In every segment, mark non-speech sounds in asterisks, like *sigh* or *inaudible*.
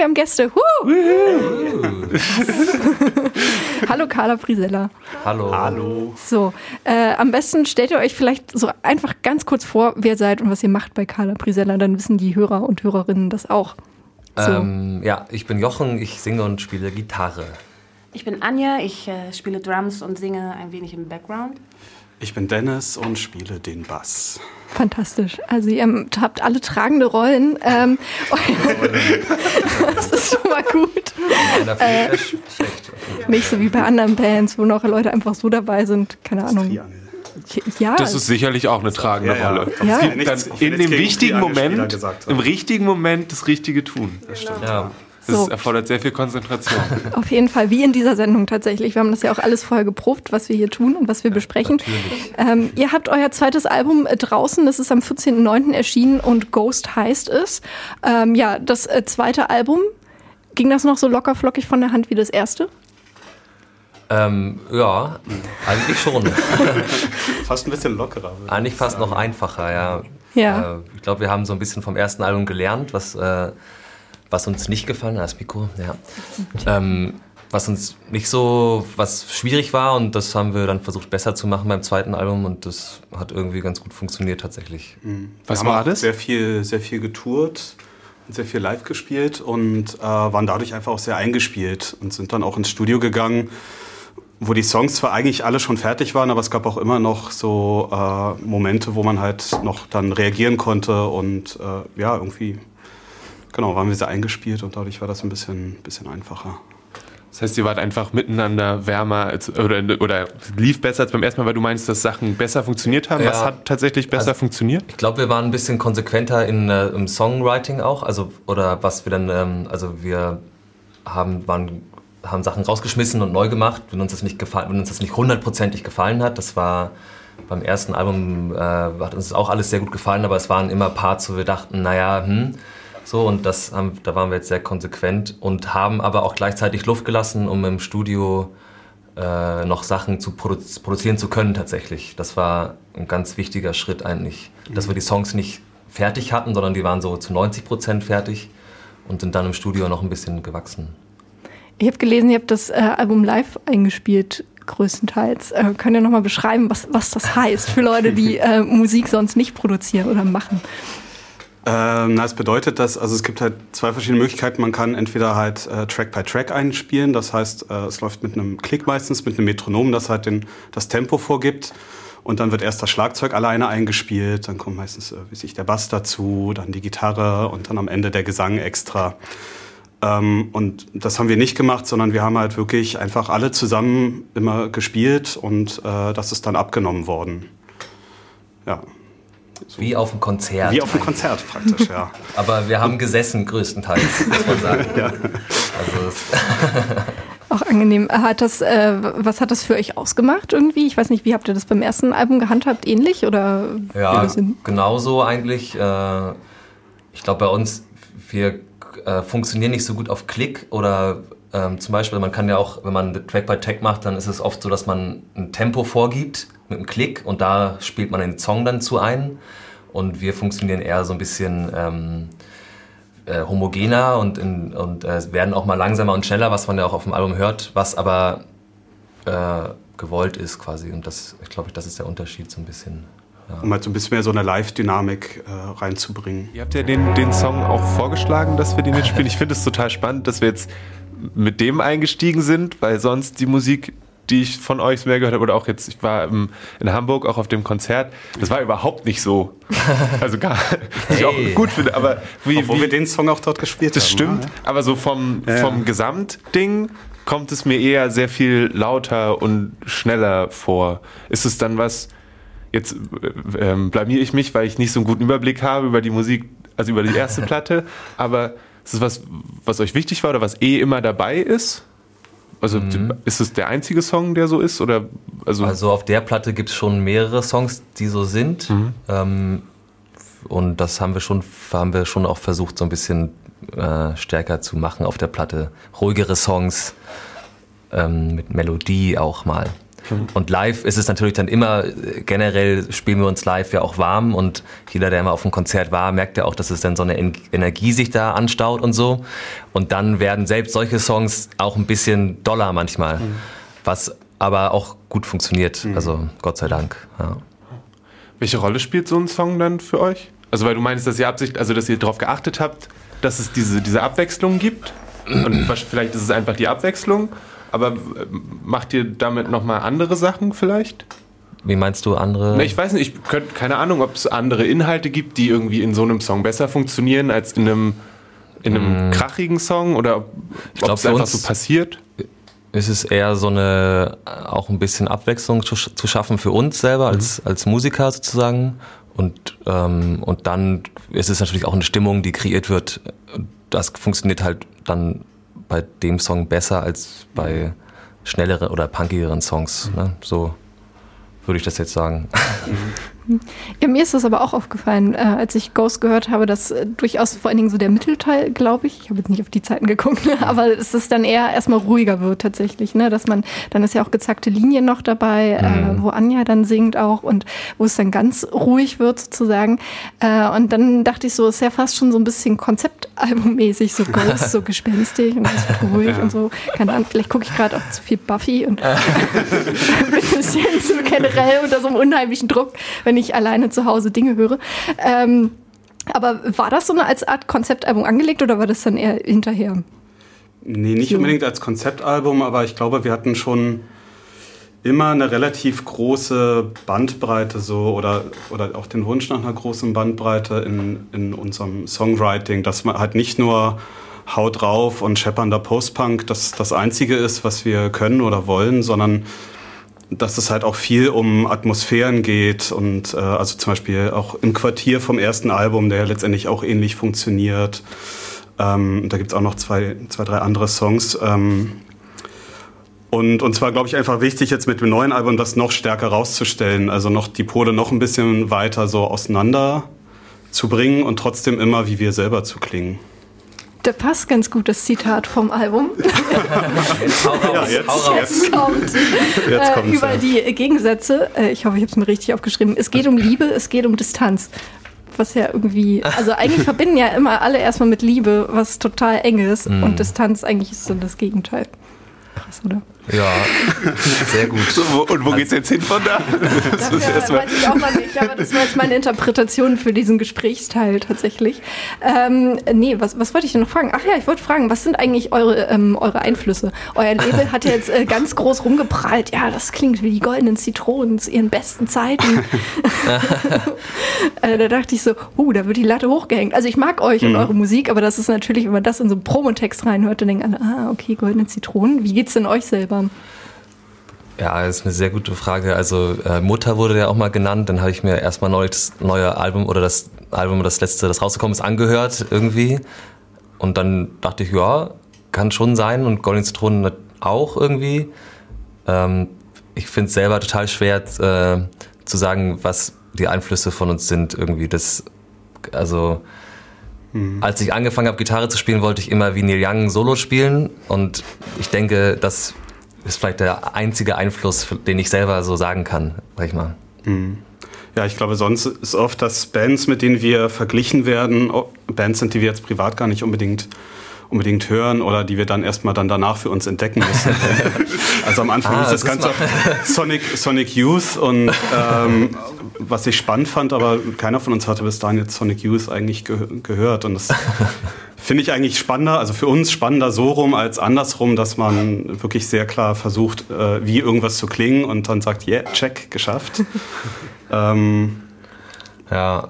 wir haben Gäste. Hallo Carla Prisella. Hallo. Hallo. So, äh, am besten stellt ihr euch vielleicht so einfach ganz kurz vor, wer ihr seid und was ihr macht bei Carla Prisella. Dann wissen die Hörer und Hörerinnen das auch. So. Ähm, ja, ich bin Jochen, ich singe und spiele Gitarre. Ich bin Anja, ich äh, spiele Drums und singe ein wenig im Background. Ich bin Dennis und spiele den Bass. Fantastisch. Also ihr habt alle tragende Rollen. Ähm, *laughs* das ist schon mal gut. Äh, nicht so wie bei anderen Bands, wo noch Leute einfach so dabei sind. Keine Ahnung. Ja. Das ist sicherlich auch eine tragende ja, Rolle. Ja. Es gibt dann in dem wichtigen Moment, im richtigen Moment das Richtige tun. Das stimmt. Ja. Das so. erfordert sehr viel Konzentration. *laughs* Auf jeden Fall, wie in dieser Sendung tatsächlich. Wir haben das ja auch alles vorher geprobt, was wir hier tun und was wir ja, besprechen. Ähm, ihr habt euer zweites Album äh, draußen, das ist am 14.09. erschienen und Ghost heißt es. Ähm, ja, das äh, zweite Album, ging das noch so locker flockig von der Hand wie das erste? Ähm, ja, eigentlich schon. *laughs* fast ein bisschen lockerer. Eigentlich fast noch einfacher, ja. ja. Äh, ich glaube, wir haben so ein bisschen vom ersten Album gelernt, was äh, was uns nicht gefallen hat, das Mikro, ja. Ähm, was uns nicht so, was schwierig war und das haben wir dann versucht besser zu machen beim zweiten Album und das hat irgendwie ganz gut funktioniert tatsächlich. Mhm. Was war das? Sehr viel, sehr viel getourt und sehr viel live gespielt und äh, waren dadurch einfach auch sehr eingespielt und sind dann auch ins Studio gegangen, wo die Songs zwar eigentlich alle schon fertig waren, aber es gab auch immer noch so äh, Momente, wo man halt noch dann reagieren konnte und äh, ja, irgendwie genau, waren wir sehr eingespielt und dadurch war das ein bisschen, bisschen einfacher. Das heißt, ihr wart einfach miteinander wärmer als, oder, oder lief besser als beim ersten Mal, weil du meinst, dass Sachen besser funktioniert haben. Ja. Was hat tatsächlich besser also, funktioniert? Ich glaube, wir waren ein bisschen konsequenter in, äh, im Songwriting auch. Also, oder was wir dann, ähm, also wir haben, waren, haben Sachen rausgeschmissen und neu gemacht, wenn uns das nicht gefallen, wenn uns das nicht hundertprozentig gefallen hat. Das war beim ersten Album, äh, hat uns auch alles sehr gut gefallen, aber es waren immer Parts, wo wir dachten, naja, hm, so, und das haben, da waren wir jetzt sehr konsequent und haben aber auch gleichzeitig Luft gelassen, um im Studio äh, noch Sachen zu produ produzieren zu können tatsächlich. Das war ein ganz wichtiger Schritt eigentlich, dass wir die Songs nicht fertig hatten, sondern die waren so zu 90 Prozent fertig und sind dann im Studio noch ein bisschen gewachsen. Ich habe gelesen, ihr habt das äh, Album live eingespielt, größtenteils. Äh, könnt ihr nochmal beschreiben, was, was das heißt für Leute, die *laughs* äh, Musik sonst nicht produzieren oder machen? Ähm, na, es bedeutet, dass also es gibt halt zwei verschiedene Möglichkeiten. Man kann entweder halt äh, Track by Track einspielen, das heißt, äh, es läuft mit einem Klick meistens, mit einem Metronom, das halt den, das Tempo vorgibt. Und dann wird erst das Schlagzeug alleine eingespielt, dann kommt meistens, äh, wie sich der Bass dazu, dann die Gitarre und dann am Ende der Gesang extra. Ähm, und das haben wir nicht gemacht, sondern wir haben halt wirklich einfach alle zusammen immer gespielt und äh, das ist dann abgenommen worden. Ja. So. Wie auf einem Konzert. Wie auf einem Konzert praktisch, ja. *laughs* Aber wir haben gesessen größtenteils, muss man sagen. ja. Also *laughs* auch angenehm. Hat das, äh, was hat das für euch ausgemacht irgendwie? Ich weiß nicht, wie habt ihr das beim ersten Album gehandhabt? Ähnlich oder? Ja, genauso eigentlich. Äh, ich glaube, bei uns, wir äh, funktionieren nicht so gut auf Klick oder ähm, zum Beispiel, man kann ja auch, wenn man Track by Track macht, dann ist es oft so, dass man ein Tempo vorgibt mit einem Klick und da spielt man den Song dann zu ein. Und wir funktionieren eher so ein bisschen ähm, äh, homogener und, in, und äh, werden auch mal langsamer und schneller, was man ja auch auf dem Album hört, was aber äh, gewollt ist quasi. Und das, ich glaube, das ist der Unterschied so ein bisschen. Ja. Um halt so ein bisschen mehr so eine Live-Dynamik äh, reinzubringen. Ihr habt ja den, den Song auch vorgeschlagen, dass wir den jetzt spielen. Ich finde es total spannend, dass wir jetzt mit dem eingestiegen sind, weil sonst die Musik die ich von euch mehr gehört habe, oder auch jetzt, ich war in Hamburg auch auf dem Konzert, das war überhaupt nicht so. *laughs* Also gar hey. ich auch gut finde, aber wie. Obwohl wie, wir den Song auch dort gespielt das haben. Das stimmt, ne? aber so vom, ja. vom Gesamtding kommt es mir eher sehr viel lauter und schneller vor. Ist es dann was, jetzt äh, ähm, blamier ich mich, weil ich nicht so einen guten Überblick habe über die Musik, also über die erste *laughs* Platte, aber ist es was, was euch wichtig war oder was eh immer dabei ist? Also mhm. ist es der einzige Song, der so ist? Oder, also, also auf der Platte gibt es schon mehrere Songs, die so sind. Mhm. Ähm, und das haben wir schon, haben wir schon auch versucht, so ein bisschen äh, stärker zu machen auf der Platte. Ruhigere Songs ähm, mit Melodie auch mal. Mhm. Und live ist es natürlich dann immer, generell spielen wir uns live ja auch warm und jeder, der immer auf einem Konzert war, merkt ja auch, dass es dann so eine Energie sich da anstaut und so. Und dann werden selbst solche Songs auch ein bisschen doller manchmal, mhm. was aber auch gut funktioniert. Mhm. Also Gott sei Dank. Ja. Welche Rolle spielt so ein Song dann für euch? Also weil du meinst, dass ihr Absicht, also dass ihr darauf geachtet habt, dass es diese, diese Abwechslung gibt. Und vielleicht ist es einfach die Abwechslung. Aber äh, macht ihr damit nochmal andere Sachen vielleicht? Wie meinst du andere? Na, ich weiß nicht, ich könnte keine Ahnung, ob es andere Inhalte gibt, die irgendwie in so einem Song besser funktionieren als in einem, in einem mm. krachigen Song oder ob, es einfach so passiert. Ist es eher so eine, auch ein bisschen Abwechslung zu, zu schaffen für uns selber als, mhm. als Musiker sozusagen. Und, ähm, und dann ist es natürlich auch eine Stimmung, die kreiert wird. Das funktioniert halt dann bei dem Song besser als bei schnelleren oder punkigeren Songs. Ne? So würde ich das jetzt sagen. Ja, mir ist das aber auch aufgefallen, äh, als ich Ghost gehört habe, dass äh, durchaus vor allen Dingen so der Mittelteil, glaube ich, ich habe jetzt nicht auf die Zeiten geguckt, ne, aber es ist dann eher erstmal ruhiger wird tatsächlich, ne, dass man, dann ist ja auch gezackte Linien noch dabei, äh, mhm. äh, wo Anja dann singt auch und wo es dann ganz ruhig wird sozusagen. Äh, und dann dachte ich so, es ist ja fast schon so ein bisschen Konzeptalbummäßig, so Ghost, so *laughs* gespenstig und ruhig ja. und so. Keine Ahnung, vielleicht gucke ich gerade auch zu viel Buffy und bin *laughs* *laughs* ein bisschen zu generell unter so einem unheimlichen Druck, wenn ich alleine zu Hause Dinge höre. Ähm, aber war das so eine als Art Konzeptalbum angelegt oder war das dann eher hinterher? Nee, nicht so. unbedingt als Konzeptalbum, aber ich glaube, wir hatten schon immer eine relativ große Bandbreite so oder, oder auch den Wunsch nach einer großen Bandbreite in, in unserem Songwriting, dass man halt nicht nur Haut drauf und scheppernder Postpunk das das Einzige ist, was wir können oder wollen, sondern dass es halt auch viel um Atmosphären geht und äh, also zum Beispiel auch im Quartier vom ersten Album, der letztendlich auch ähnlich funktioniert. Ähm, da gibt's auch noch zwei, zwei, drei andere Songs. Ähm, und, und zwar glaube ich einfach wichtig, jetzt mit dem neuen Album das noch stärker rauszustellen, also noch die Pole noch ein bisschen weiter so auseinander zu bringen und trotzdem immer wie wir selber zu klingen. Da passt ganz gut das Zitat vom Album. jetzt, hau raus, *laughs* ja, jetzt, hau raus. jetzt kommt jetzt äh, über ja. die Gegensätze. Äh, ich hoffe, ich habe es mir richtig aufgeschrieben. Es geht um Liebe, es geht um Distanz. Was ja irgendwie, also eigentlich verbinden ja immer alle erstmal mit Liebe, was total eng ist. Mm. Und Distanz eigentlich ist so das Gegenteil. Krass, oder? Ja, sehr gut. So, und wo also, geht's jetzt hin von da? Das Dafür weiß ich auch mal nicht, aber das war jetzt meine Interpretation für diesen Gesprächsteil tatsächlich. Ähm, nee, was, was wollte ich denn noch fragen? Ach ja, ich wollte fragen, was sind eigentlich eure, ähm, eure Einflüsse? Euer Label hat ja jetzt äh, ganz groß rumgeprallt. Ja, das klingt wie die goldenen Zitronen zu ihren besten Zeiten. *laughs* äh, da dachte ich so, uh, da wird die Latte hochgehängt. Also ich mag euch mhm. und eure Musik, aber das ist natürlich, wenn man das in so einen Promotext reinhört, dann denken alle, ah, okay, goldene Zitronen. Wie geht's denn euch selber? Haben? Ja, das ist eine sehr gute Frage. Also äh, Mutter wurde ja auch mal genannt. Dann habe ich mir erstmal neu das neue Album oder das Album, das letzte, das rausgekommen ist, angehört irgendwie. Und dann dachte ich, ja, kann schon sein. Und Golden Zitronen auch irgendwie. Ähm, ich finde es selber total schwer äh, zu sagen, was die Einflüsse von uns sind irgendwie. Das, also mhm. als ich angefangen habe, Gitarre zu spielen, wollte ich immer wie Neil Young Solo spielen. Und ich denke, das ist vielleicht der einzige Einfluss, den ich selber so sagen kann, sag ich mal. Mhm. Ja, ich glaube, sonst ist oft, dass Bands, mit denen wir verglichen werden, Bands sind, die wir jetzt privat gar nicht unbedingt unbedingt hören oder die wir dann erstmal dann danach für uns entdecken müssen. *laughs* also am Anfang ah, ist das, das Ganze *laughs* Sonic, Sonic Youth und ähm, was ich spannend fand, aber keiner von uns hatte bis dahin jetzt Sonic Youth eigentlich ge gehört und das *laughs* Finde ich eigentlich spannender, also für uns spannender so rum als andersrum, dass man wirklich sehr klar versucht, äh, wie irgendwas zu klingen und dann sagt, yeah, check, geschafft. *laughs* ähm, ja.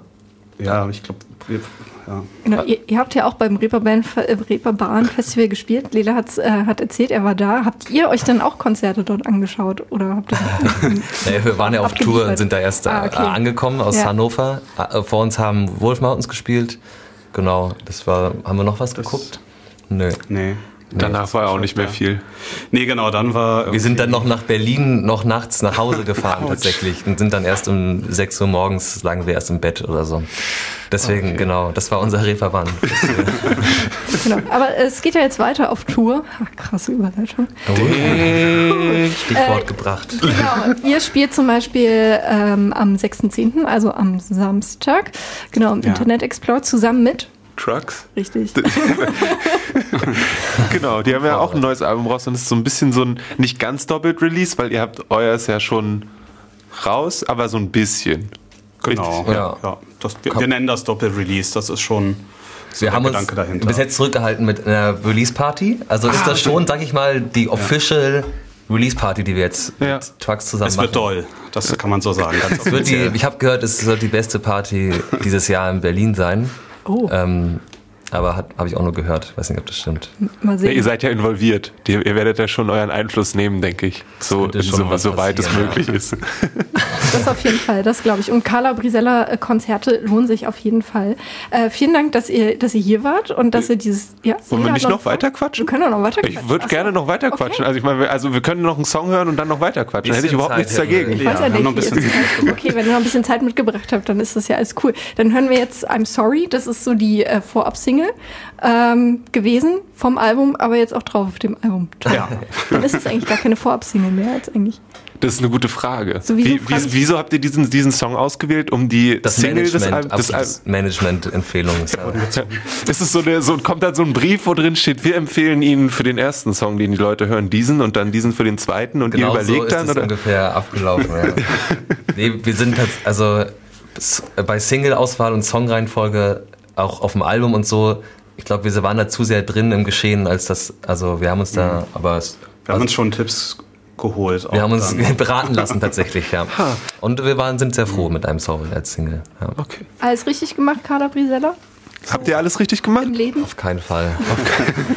Ja, ich glaube, ja. Genau, ihr, ihr, habt ja auch beim Reeperbahn, äh, Reeperbahn Festival gespielt. Lela hat's, äh, hat erzählt, er war da. Habt ihr euch dann auch Konzerte dort angeschaut? Oder habt ihr *laughs* *laughs* nee, wir waren ja auf Tour und sind da erst ah, okay. angekommen aus ja. Hannover. Äh, vor uns haben Wolf Mountains gespielt. Genau, das war. Haben wir noch was das geguckt? Nö. Nee. Danach war auch nicht mehr viel. Nee, genau, dann war. Wir sind dann noch nach Berlin, noch nachts nach Hause gefahren *laughs* tatsächlich und sind dann erst um 6 Uhr morgens, lagen wir erst im Bett oder so. Deswegen, okay. genau, das war unser Reeperbahn. *laughs* genau. Aber es geht ja jetzt weiter auf Tour. Ach, krasse Überleitung. Oh, Stichwort äh, gebracht. Genau. Ihr spielt zum Beispiel ähm, am 6.10., also am Samstag, genau, im ja. Internet Explorer zusammen mit Trucks. Richtig. *laughs* genau, die haben ja auch ein neues Album raus und es ist so ein bisschen so ein nicht ganz doppelt Release, weil ihr habt euers ja schon raus, aber so ein bisschen. Genau, ja. ja. Das, wir, wir, nennen das Doppel-Release, das ist schon so wir haben Gedanke uns dahinter. bis jetzt zurückgehalten mit einer Release-Party. Also ah, ist das schon, sag ich mal, die official Release-Party, die wir jetzt ja. mit Trucks zusammen es machen. Es wird doll, das kann man so sagen. die, ich habe gehört, es soll die beste Party dieses Jahr in Berlin sein. Oh. Ähm, aber habe ich auch nur gehört. Weiß nicht, ob das stimmt. Mal sehen. Ja, ihr seid ja involviert. Ihr, ihr, werdet ja schon euren Einfluss nehmen, denke ich. So, so, so weit es möglich ja. *laughs* ist. Das auf jeden Fall, das glaube ich. Und Carla Brisella Konzerte lohnen sich auf jeden Fall. Äh, vielen Dank, dass ihr, dass ihr hier wart und dass ihr dieses. Ja, Wollen wir nicht noch, noch weiter quatschen? Wir können noch weiter quatschen. Ich würde gerne noch weiter quatschen. Okay. Also ich meine, also wir können noch einen Song hören und dann noch weiter quatschen. Da hätte ich überhaupt Zeit nichts dagegen. Ich weiß ja, nicht. Noch ein bisschen okay, wenn ihr noch ein bisschen Zeit mitgebracht habt, dann ist das ja alles cool. Dann hören wir jetzt I'm Sorry. Das ist so die äh, Vorab-Single ähm, gewesen vom Album, aber jetzt auch drauf auf dem Album. Ja. *laughs* Dann ist es eigentlich gar keine Vorab-Single mehr als eigentlich. Das ist eine gute Frage. So, wieso, Wie, wie, wieso, habt ihr diesen, diesen Song ausgewählt, um die das Single Management, des Albums? Management-Empfehlung. Ja. ist es so, eine, so, kommt dann so ein Brief, wo drin steht, wir empfehlen Ihnen für den ersten Song, den die Leute hören, diesen und dann diesen für den zweiten und genau ihr überlegt so dann? Ist oder? ungefähr abgelaufen. Ja. *laughs* nee, wir sind also bei Single-Auswahl und Songreihenfolge auch auf dem Album und so ich glaube, wir waren da zu sehr drin im Geschehen, als das, also wir haben uns da, mhm. aber es, wir haben uns schon Tipps geholt. Wir haben uns dann. *laughs* beraten lassen tatsächlich, ja. Und wir waren, sind sehr froh mit einem Song als Single. Ja. Okay. Alles richtig gemacht, Carla Brisella? So Habt ihr alles richtig gemacht? Im Leben? Auf keinen Fall. Auf keinen *laughs*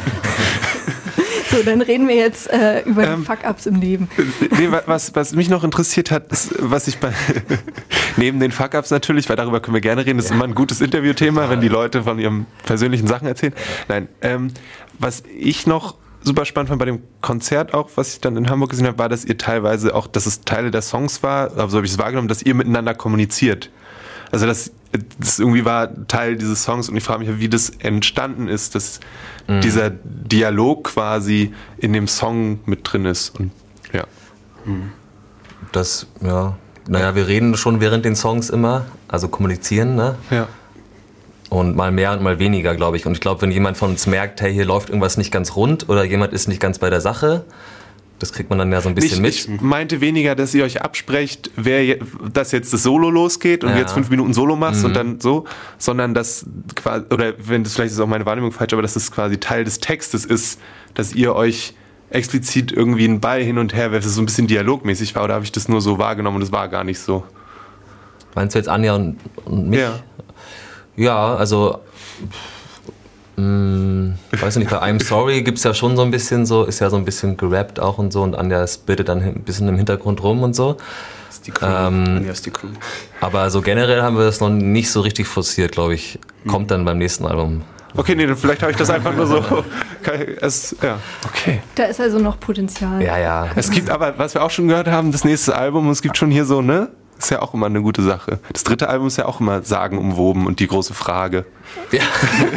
So, dann reden wir jetzt äh, über ähm, die Fuck-Ups im Leben. *laughs* Nee, was, was mich noch interessiert hat, ist, was ich bei *laughs* neben den Fuck-Ups natürlich, weil darüber können wir gerne reden, das ist immer ein gutes Interviewthema, wenn die Leute von ihren persönlichen Sachen erzählen. Nein, ähm, was ich noch super spannend fand bei dem Konzert auch, was ich dann in Hamburg gesehen habe, war, dass ihr teilweise auch, dass es Teile der Songs war, also habe ich es wahrgenommen, dass ihr miteinander kommuniziert. Also das, das irgendwie war Teil dieses Songs und ich frage mich, wie das entstanden ist, dass mhm. dieser Dialog quasi in dem Song mit drin ist. Und ja. Mhm. Das, ja. Naja, wir reden schon während den Songs immer, also kommunizieren, ne? Ja. Und mal mehr und mal weniger, glaube ich. Und ich glaube, wenn jemand von uns merkt, hey, hier läuft irgendwas nicht ganz rund oder jemand ist nicht ganz bei der Sache, das kriegt man dann ja so ein bisschen ich, mit. Ich meinte weniger, dass ihr euch absprecht, wer dass jetzt das Solo losgeht und ja. jetzt fünf Minuten Solo machst mhm. und dann so, sondern dass quasi, oder wenn das vielleicht ist auch meine Wahrnehmung falsch, aber dass es das quasi Teil des Textes ist, dass ihr euch explizit irgendwie einen Ball hin und her werft, dass es so ein bisschen dialogmäßig war, oder habe ich das nur so wahrgenommen und es war gar nicht so? Meinst du jetzt Anja und, und mich? Ja. Ja, also ich weiß nicht, bei I'm Sorry gibt es ja schon so ein bisschen so, ist ja so ein bisschen gerappt auch und so und Anja bittet dann ein bisschen im Hintergrund rum und so. Ist die Crew. Ähm, Anja ist die Crew. Aber so generell haben wir das noch nicht so richtig forciert, glaube ich. Kommt dann beim nächsten Album. Okay, nee, vielleicht habe ich das einfach nur so. Es, ja, okay. Da ist also noch Potenzial. Ja, ja. Es gibt aber, was wir auch schon gehört haben, das nächste Album, es gibt schon hier so, ne? Ist ja auch immer eine gute Sache. Das dritte Album ist ja auch immer sagenumwoben und die große Frage. Ja.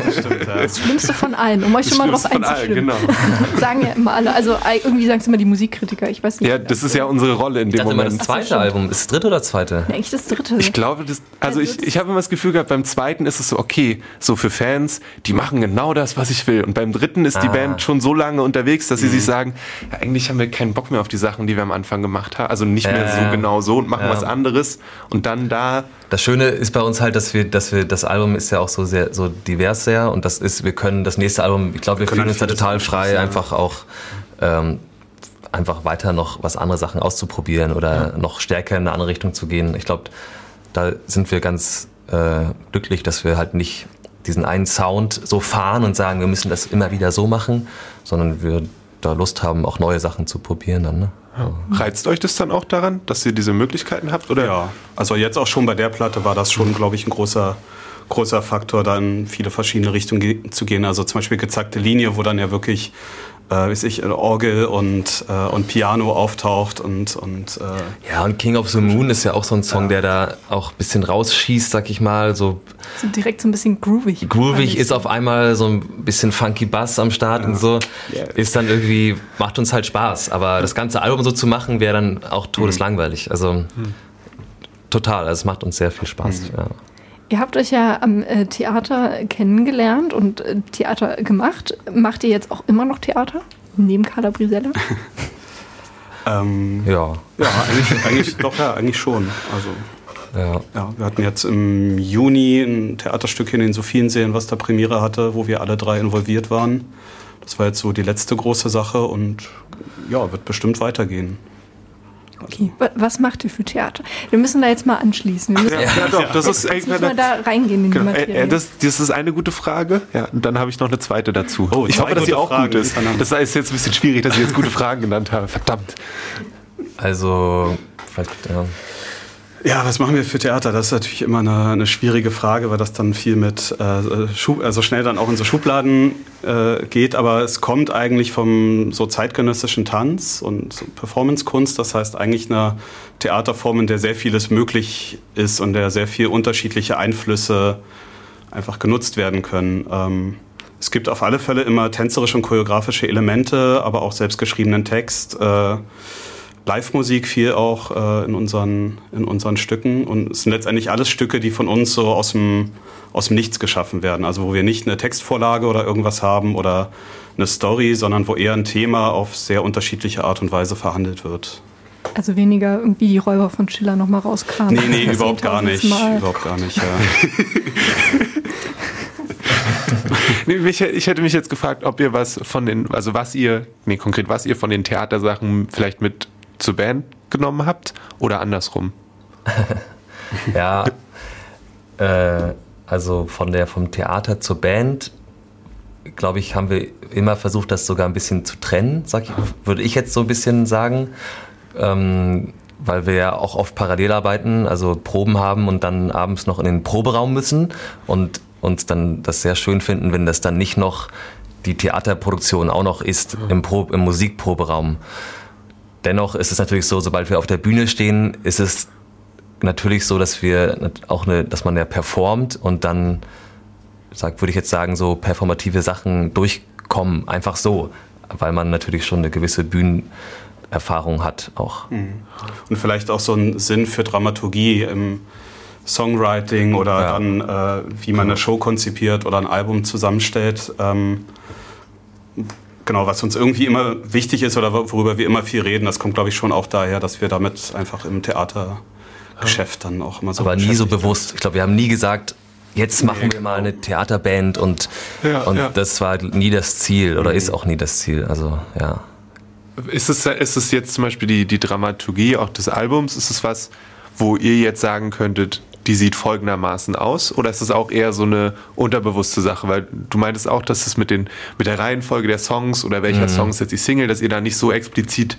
Das, stimmt, ja. das Schlimmste von allen, um euch das schon mal drauf einzustimmen. Allen, genau. *laughs* sagen ja immer alle. Also irgendwie sagen es immer die Musikkritiker. Ich weiß nicht. Ja, das ist ja unsere Rolle in dem ich dachte Moment. Immer das zweite so, Album. Ist das dritte oder zweite? Nee, eigentlich das dritte. Ich glaube, das, also ich, ich habe immer das Gefühl gehabt, beim zweiten ist es so, okay, so für Fans, die machen genau das, was ich will. Und beim dritten ist ah. die Band schon so lange unterwegs, dass sie mhm. sich sagen, ja, eigentlich haben wir keinen Bock mehr auf die Sachen, die wir am Anfang gemacht haben. Also nicht äh, mehr so genau so und machen ja. was anderes. Und dann da das Schöne ist bei uns halt, dass wir, dass wir, das Album ist ja auch so sehr, so divers sehr und das ist, wir können das nächste Album, ich glaube, wir, wir fühlen uns da total frei, ja. einfach auch, ähm, einfach weiter noch was andere Sachen auszuprobieren oder ja. noch stärker in eine andere Richtung zu gehen. Ich glaube, da sind wir ganz äh, glücklich, dass wir halt nicht diesen einen Sound so fahren und sagen, wir müssen das immer wieder so machen, sondern wir da Lust haben, auch neue Sachen zu probieren dann. Ne? Ja. Reizt euch das dann auch daran, dass ihr diese Möglichkeiten habt? Oder? Ja, also jetzt auch schon bei der Platte war das schon, glaube ich, ein großer, großer Faktor, da in viele verschiedene Richtungen zu gehen. Also zum Beispiel gezackte Linie, wo dann ja wirklich äh, weiß ich, Orgel und, äh, und Piano auftaucht und, und äh Ja, und King of the Moon ist ja auch so ein Song, ja. der da auch ein bisschen rausschießt, sag ich mal. So, so direkt so ein bisschen groovig. Groovig ist auf einmal so ein bisschen funky Bass am Start ja. und so. Yeah. Ist dann irgendwie, macht uns halt Spaß. Aber das ganze Album so zu machen, wäre dann auch todeslangweilig. Also mhm. total, also es macht uns sehr viel Spaß. Mhm. Ja. Ihr habt euch ja am äh, Theater kennengelernt und äh, Theater gemacht. Macht ihr jetzt auch immer noch Theater? Neben Carla Brisella? *laughs* ähm, ja. Ja, eigentlich, eigentlich, doch, ja, eigentlich schon. Also, ja. ja. Wir hatten jetzt im Juni ein Theaterstück in den Sophienseen, was da Premiere hatte, wo wir alle drei involviert waren. Das war jetzt so die letzte große Sache und ja, wird bestimmt weitergehen. Okay, was macht ihr für Theater? Wir müssen da jetzt mal anschließen. Wir ja, ja, doch, das ist jetzt müssen wir da reingehen in die genau, Materie. Äh, das, das, ist eine gute Frage. Ja, und dann habe ich noch eine zweite dazu. Oh, ich hoffe, dass sie auch Fragen gut ist. Das ist jetzt ein bisschen schwierig, dass ich jetzt gute Fragen genannt habe. Verdammt. Also, vielleicht, ja. Ja, was machen wir für Theater? Das ist natürlich immer eine, eine schwierige Frage, weil das dann viel mit äh, also schnell dann auch in so Schubladen äh, geht. Aber es kommt eigentlich vom so zeitgenössischen Tanz und so Performancekunst. Das heißt eigentlich eine Theaterform, in der sehr vieles möglich ist und der sehr viel unterschiedliche Einflüsse einfach genutzt werden können. Ähm, es gibt auf alle Fälle immer tänzerische und choreografische Elemente, aber auch selbstgeschriebenen Text. Äh, Live-Musik viel auch äh, in, unseren, in unseren Stücken. Und es sind letztendlich alles Stücke, die von uns so aus dem, aus dem Nichts geschaffen werden. Also wo wir nicht eine Textvorlage oder irgendwas haben oder eine Story, sondern wo eher ein Thema auf sehr unterschiedliche Art und Weise verhandelt wird. Also weniger irgendwie die Räuber von Schiller nochmal rauskramen. Nee, nee, überhaupt gar nicht. Mal. Überhaupt gar nicht, ja. *laughs* nee, ich hätte mich jetzt gefragt, ob ihr was von den, also was ihr, nee, konkret, was ihr von den Theatersachen vielleicht mit zur Band genommen habt oder andersrum? *laughs* ja, äh, also von der, vom Theater zur Band, glaube ich, haben wir immer versucht, das sogar ein bisschen zu trennen, sag ich, würde ich jetzt so ein bisschen sagen. Ähm, weil wir ja auch oft parallel arbeiten, also Proben haben und dann abends noch in den Proberaum müssen und uns dann das sehr schön finden, wenn das dann nicht noch die Theaterproduktion auch noch ist im, Pro im Musikproberaum. Dennoch ist es natürlich so, sobald wir auf der Bühne stehen, ist es natürlich so, dass wir auch eine, dass man ja performt und dann, sag, würde ich jetzt sagen, so performative Sachen durchkommen, einfach so, weil man natürlich schon eine gewisse Bühnenerfahrung hat auch. Mhm. Und vielleicht auch so einen Sinn für Dramaturgie im Songwriting oder ja. dann, äh, wie man eine Show konzipiert oder ein Album zusammenstellt. Ähm, Genau, was uns irgendwie immer wichtig ist oder worüber wir immer viel reden, das kommt, glaube ich, schon auch daher, dass wir damit einfach im Theatergeschäft dann auch immer so. Aber nie so bewusst. Ich glaube, wir haben nie gesagt, jetzt machen nee, wir mal eine Theaterband und, ja, und ja. das war nie das Ziel oder mhm. ist auch nie das Ziel. Also, ja. Ist es, ist es jetzt zum Beispiel die, die Dramaturgie auch des Albums? Ist es was, wo ihr jetzt sagen könntet, die sieht folgendermaßen aus? Oder ist das auch eher so eine unterbewusste Sache? Weil du meintest auch, dass es mit, den, mit der Reihenfolge der Songs oder welcher mhm. Song ist jetzt die Single, dass ihr da nicht so explizit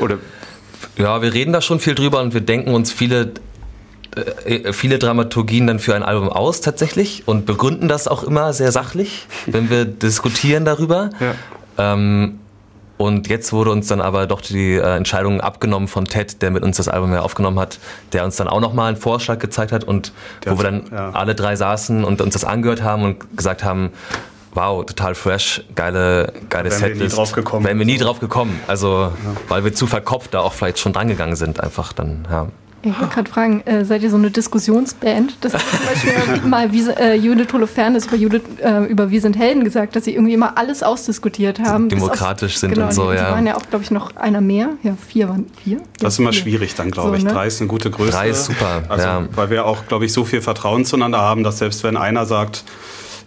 oder. Ja, wir reden da schon viel drüber und wir denken uns viele äh, viele Dramaturgien dann für ein Album aus tatsächlich und begründen das auch immer sehr sachlich, *laughs* wenn wir diskutieren darüber. Ja. Ähm, und jetzt wurde uns dann aber doch die äh, Entscheidung abgenommen von Ted, der mit uns das Album ja aufgenommen hat, der uns dann auch nochmal einen Vorschlag gezeigt hat und der wo wir dann ja. alle drei saßen und uns das angehört haben und gesagt haben, wow, total fresh, geile, geile Wären Setlist. Wir nie drauf gekommen. Wären wir nie drauf gekommen. Also, ja. weil wir zu verkopft da auch vielleicht schon drangegangen sind, einfach dann, ja. Ich wollte gerade fragen, äh, seid ihr so eine Diskussionsband? Das hat zum Beispiel *laughs* mal wie, äh, Judith Holofernes über, Judith, äh, über Wir sind Helden gesagt, dass sie irgendwie immer alles ausdiskutiert haben. Demokratisch sind genau, und so, die, ja. Die waren ja auch, glaube ich, noch einer mehr. Ja, vier waren vier. Das ist immer vier. schwierig dann, glaube so, ich. Ne? Drei ist eine gute Größe. Drei ist super, also, ja. Weil wir auch, glaube ich, so viel Vertrauen zueinander haben, dass selbst wenn einer sagt,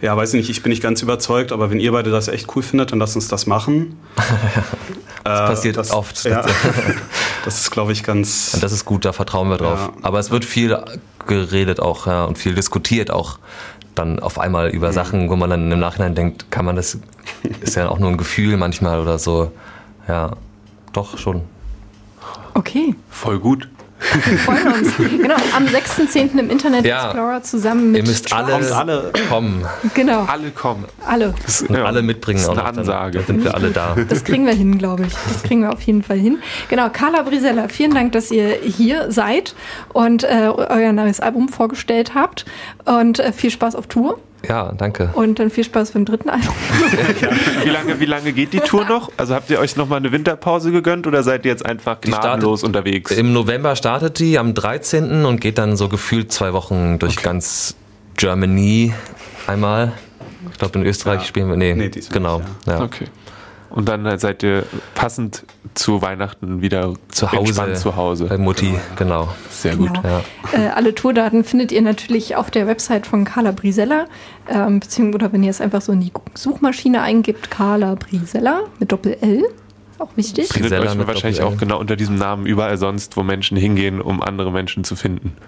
ja, weiß ich nicht, ich bin nicht ganz überzeugt, aber wenn ihr beide das echt cool findet, dann lasst uns das machen. *laughs* das äh, passiert das, oft. Ja, *laughs* das ist, glaube ich, ganz. Und das ist gut, da vertrauen wir drauf. Ja. Aber es wird viel geredet auch ja, und viel diskutiert auch dann auf einmal über mhm. Sachen, wo man dann im Nachhinein denkt, kann man das, ist ja auch nur ein Gefühl manchmal oder so. Ja, doch schon. Okay. Voll gut. Wir freuen uns. Genau, am 6.10. im Internet Ja. Explorer zusammen mit Ihr müsst alle, alle. kommen Genau, Alle kommen. alle. Und alle mitbringen. Das ist auch eine dann. Ansage. Da sind wir alle da. Das kriegen wir hin, glaube ich. Das kriegen wir auf jeden Fall hin. Genau, Carla Brisella, vielen Dank, dass ihr hier seid und äh, euer neues Album vorgestellt habt. Und äh, viel Spaß auf Tour. Ja, danke. Und dann viel Spaß beim dritten Album. *laughs* Wie lange, wie lange geht die Tour noch? Also habt ihr euch noch mal eine Winterpause gegönnt oder seid ihr jetzt einfach startet gnadenlos unterwegs? Im November startet die am 13. und geht dann so gefühlt zwei Wochen durch ganz Germany einmal. Ich glaube, in Österreich Ja. spielen wir. Nee, Nee, diesmal genau. nicht, Ja. Okay. Und dann seid ihr passend zu Weihnachten wieder Zu Hause. zu Hause. Bei Mutti, genau. Sehr gut. Genau. Ja. Äh, alle Tourdaten findet ihr natürlich auf der Website von Carla Brisella. Ähm, beziehungsweise, oder wenn ihr es einfach so in die Suchmaschine eingibt, Carla Brisella mit Doppel-L. Auch wichtig. Findet euch wahrscheinlich auch genau unter diesem Namen überall sonst, wo Menschen hingehen, um andere Menschen zu finden. *laughs*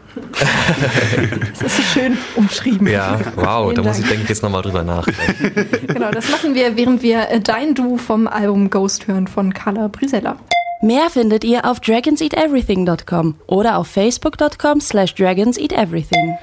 Das ist so schön umschrieben. Ja, wow, Vielen da muss ich, denke ich, jetzt nochmal drüber nachdenken. *laughs* Genau, das machen wir, während wir äh, Dein Du vom Album Ghost hören von Carla Brisella. Mehr findet ihr auf dragonseateverything.com oder auf facebook.com slash dragonseateverything.